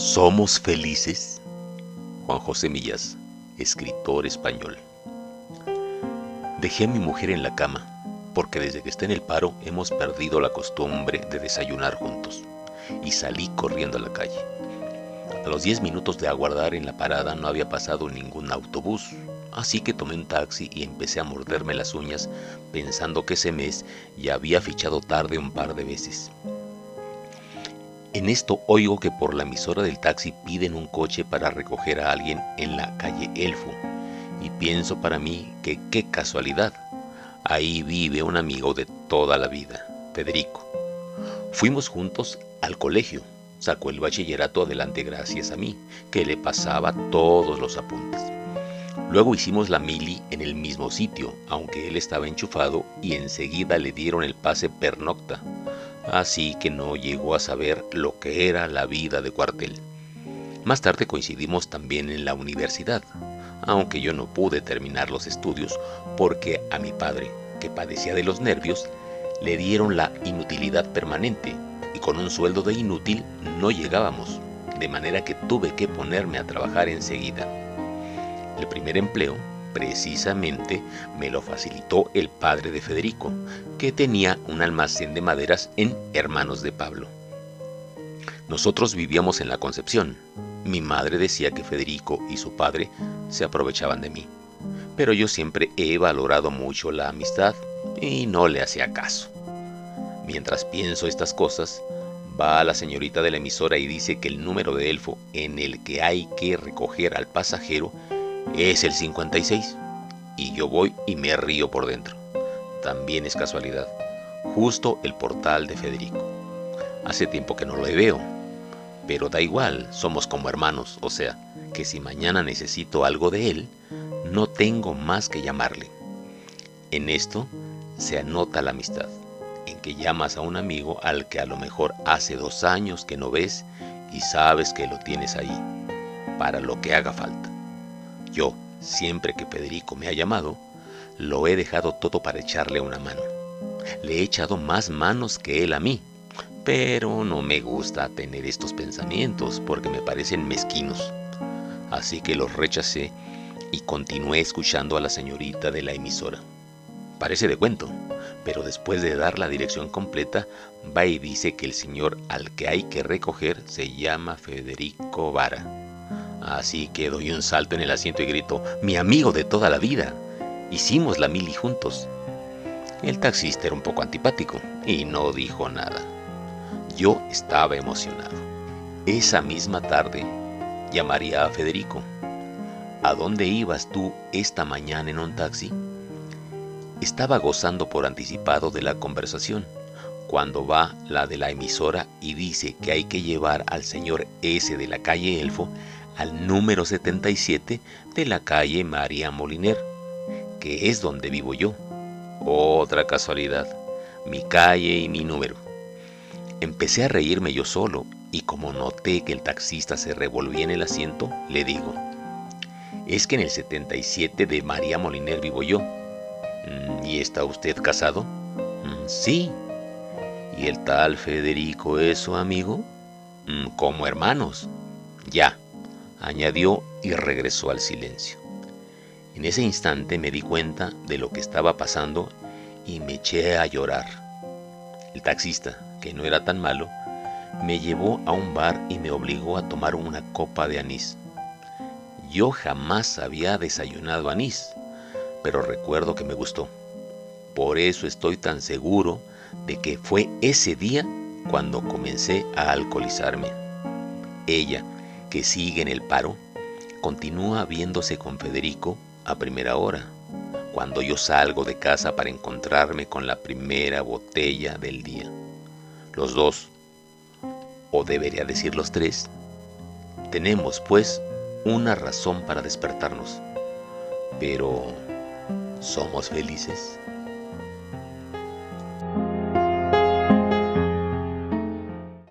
¿Somos felices? Juan José Millas, escritor español. Dejé a mi mujer en la cama, porque desde que está en el paro hemos perdido la costumbre de desayunar juntos, y salí corriendo a la calle. A los 10 minutos de aguardar en la parada no había pasado ningún autobús, así que tomé un taxi y empecé a morderme las uñas pensando que ese mes ya había fichado tarde un par de veces. En esto oigo que por la emisora del taxi piden un coche para recoger a alguien en la calle Elfo. Y pienso para mí que qué casualidad. Ahí vive un amigo de toda la vida, Federico. Fuimos juntos al colegio. Sacó el bachillerato adelante gracias a mí, que le pasaba todos los apuntes. Luego hicimos la mili en el mismo sitio, aunque él estaba enchufado y enseguida le dieron el pase pernocta así que no llegó a saber lo que era la vida de cuartel. Más tarde coincidimos también en la universidad, aunque yo no pude terminar los estudios porque a mi padre, que padecía de los nervios, le dieron la inutilidad permanente y con un sueldo de inútil no llegábamos, de manera que tuve que ponerme a trabajar enseguida. El primer empleo Precisamente me lo facilitó el padre de Federico, que tenía un almacén de maderas en Hermanos de Pablo. Nosotros vivíamos en la Concepción. Mi madre decía que Federico y su padre se aprovechaban de mí, pero yo siempre he valorado mucho la amistad y no le hacía caso. Mientras pienso estas cosas, va la señorita de la emisora y dice que el número de elfo en el que hay que recoger al pasajero es el 56. Y yo voy y me río por dentro. También es casualidad. Justo el portal de Federico. Hace tiempo que no lo veo. Pero da igual, somos como hermanos. O sea, que si mañana necesito algo de él, no tengo más que llamarle. En esto se anota la amistad, en que llamas a un amigo al que a lo mejor hace dos años que no ves y sabes que lo tienes ahí, para lo que haga falta. Yo, siempre que Federico me ha llamado, lo he dejado todo para echarle una mano. Le he echado más manos que él a mí, pero no me gusta tener estos pensamientos porque me parecen mezquinos. Así que los rechacé y continué escuchando a la señorita de la emisora. Parece de cuento, pero después de dar la dirección completa, va y dice que el señor al que hay que recoger se llama Federico Vara Así que doy un salto en el asiento y grito, mi amigo de toda la vida. Hicimos la mili juntos. El taxista era un poco antipático y no dijo nada. Yo estaba emocionado. Esa misma tarde llamaría a Federico. ¿A dónde ibas tú esta mañana en un taxi? Estaba gozando por anticipado de la conversación cuando va la de la emisora y dice que hay que llevar al señor S de la calle Elfo al número 77 de la calle María Moliner, que es donde vivo yo. Otra casualidad, mi calle y mi número. Empecé a reírme yo solo y como noté que el taxista se revolvía en el asiento, le digo, es que en el 77 de María Moliner vivo yo. Mm, ¿Y está usted casado? Mm, sí. ¿Y el tal Federico es su amigo? Mm, como hermanos. Ya, añadió y regresó al silencio. En ese instante me di cuenta de lo que estaba pasando y me eché a llorar. El taxista, que no era tan malo, me llevó a un bar y me obligó a tomar una copa de anís. Yo jamás había desayunado anís, pero recuerdo que me gustó. Por eso estoy tan seguro de que fue ese día cuando comencé a alcoholizarme. Ella, que sigue en el paro, continúa viéndose con Federico a primera hora, cuando yo salgo de casa para encontrarme con la primera botella del día. Los dos, o debería decir los tres, tenemos pues una razón para despertarnos. Pero, ¿somos felices?